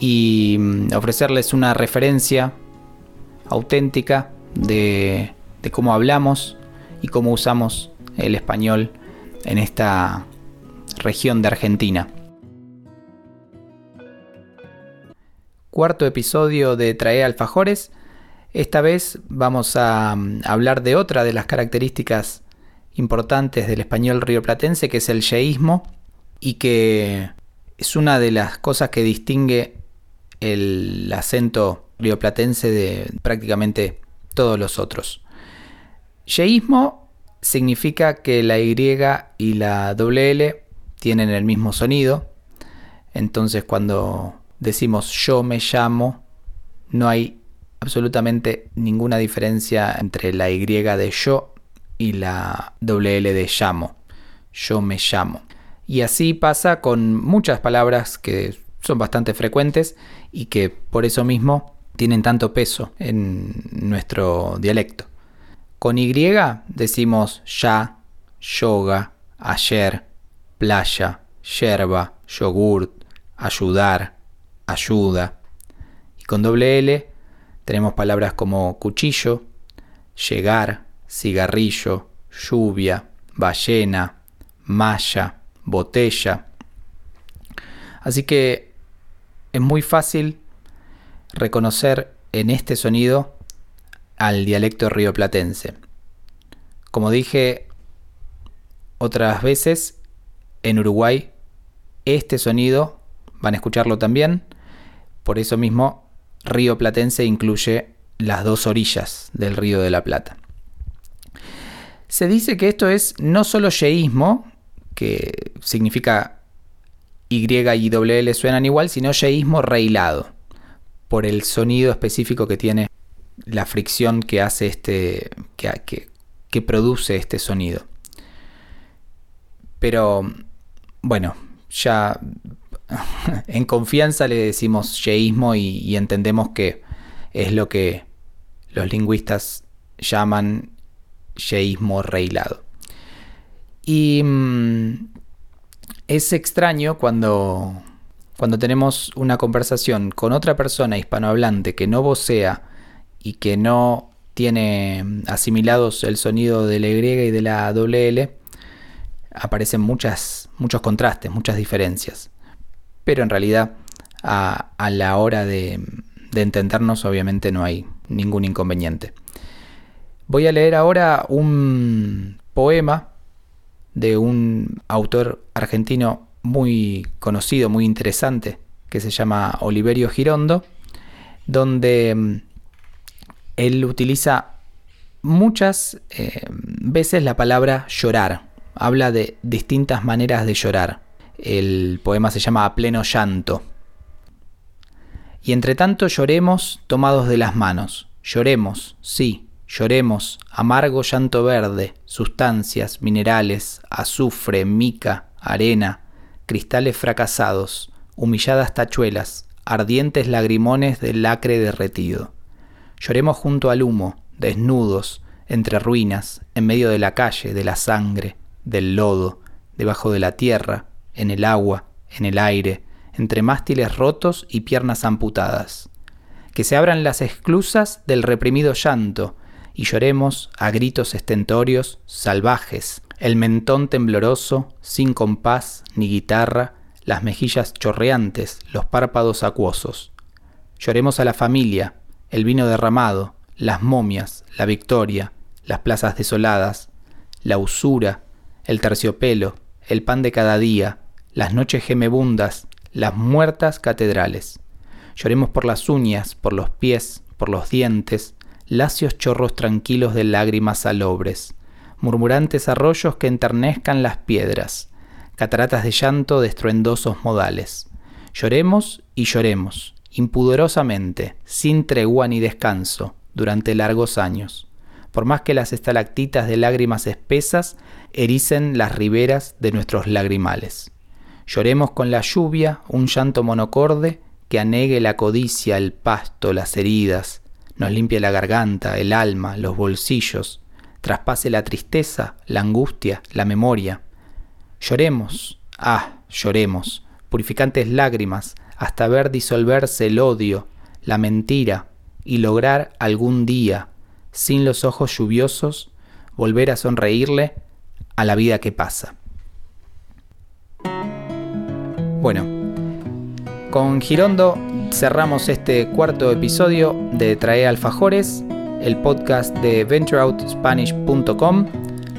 y mm, ofrecerles una referencia auténtica de, cómo hablamos y cómo usamos el español en esta región de Argentina. Cuarto episodio de Trae Alfajores. Esta vez vamos a mm, hablar de otra de las características importantes del español rioplatense, que es el yeísmo, y que es una de las cosas que distingue el acento rioplatense de prácticamente todos los otros. Yeísmo significa que la Y y la L tienen el mismo sonido. Entonces cuando decimos yo me llamo, no hay absolutamente ninguna diferencia entre la Y de yo y la L de llamo. Yo me llamo. Y así pasa con muchas palabras que son bastante frecuentes y que por eso mismo tienen tanto peso en nuestro dialecto. Con Y decimos ya, yoga, ayer, playa, yerba, yogurt, ayudar, ayuda. Y con doble L tenemos palabras como cuchillo, llegar, cigarrillo, lluvia, ballena, malla, botella. Así que es muy fácil reconocer en este sonido al dialecto rioplatense. Como dije otras veces, en Uruguay este sonido van a escucharlo también. Por eso mismo, río platense incluye las dos orillas del río de la Plata. Se dice que esto es no solo yeísmo, que significa Y y L suenan igual, sino yeísmo reilado, por el sonido específico que tiene la fricción que hace este, que, produce este sonido. Pero, bueno, ya en confianza le decimos yeísmo y, y entendemos que es lo que los lingüistas llaman yeísmo reilado. Y mm, es extraño cuando, cuando tenemos una conversación con otra persona hispanohablante que no vocea y que no tiene asimilados el sonido de la Y y de la L, aparecen muchas, muchos contrastes, muchas diferencias. Pero en realidad a, la hora de, de entendernos obviamente no hay ningún inconveniente. Voy a leer ahora un poema de un autor argentino muy conocido, muy interesante, que se llama Oliverio Girondo, donde mm, él utiliza muchas eh, veces la palabra llorar. Habla de distintas maneras de llorar. El poema se llama A pleno llanto. Y entre tanto lloremos tomados de las manos. Lloremos, sí, Lloremos, amargo llanto verde, sustancias, minerales, azufre, mica, arena, cristales fracasados, humilladas tachuelas, ardientes lagrimones del lacre derretido. Lloremos junto al humo, desnudos, entre ruinas, en medio de la calle, de la sangre, del lodo, debajo de la tierra, en el agua, en el aire, entre mástiles rotos y piernas amputadas. Que se abran las esclusas del reprimido llanto, y lloremos a gritos estentorios, salvajes, el mentón tembloroso, sin compás ni guitarra, las mejillas chorreantes, los párpados acuosos. Lloremos a la familia, el vino derramado, las momias, la victoria, las plazas desoladas, la usura, el terciopelo, el pan de cada día, las noches gemebundas, las muertas catedrales. Lloremos por las uñas, por los pies, por los dientes, lacios chorros tranquilos de lágrimas salobres, murmurantes arroyos que enternezcan las piedras, cataratas de llanto de estruendosos modales. Lloremos y lloremos, impudorosamente, sin tregua ni descanso, durante largos años, por más que las estalactitas de lágrimas espesas ericen las riberas de nuestros lagrimales. Lloremos con la lluvia un llanto monocorde que anegue la codicia, el pasto, las heridas, nos limpie la garganta, el alma, los bolsillos, traspase la tristeza, la angustia, la memoria. Lloremos, ah, lloremos, purificantes lágrimas, hasta ver disolverse el odio, la mentira, y lograr algún día, sin los ojos lluviosos, volver a sonreírle a la vida que pasa. Bueno, con Girondo cerramos este cuarto episodio de Trae Alfajores, el podcast de ventureoutspanish.com.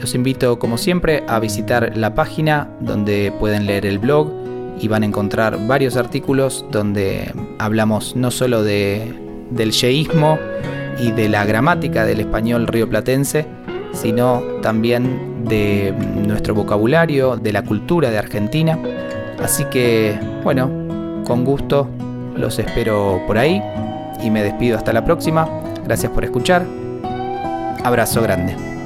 Los invito como siempre a visitar la página donde pueden leer el blog y van a encontrar varios artículos donde hablamos no solo de, del yeísmo y de la gramática del español rioplatense, sino también de nuestro vocabulario, de la cultura de Argentina. Así que, bueno, con gusto los espero por ahí y me despido hasta la próxima. Gracias por escuchar. Abrazo grande.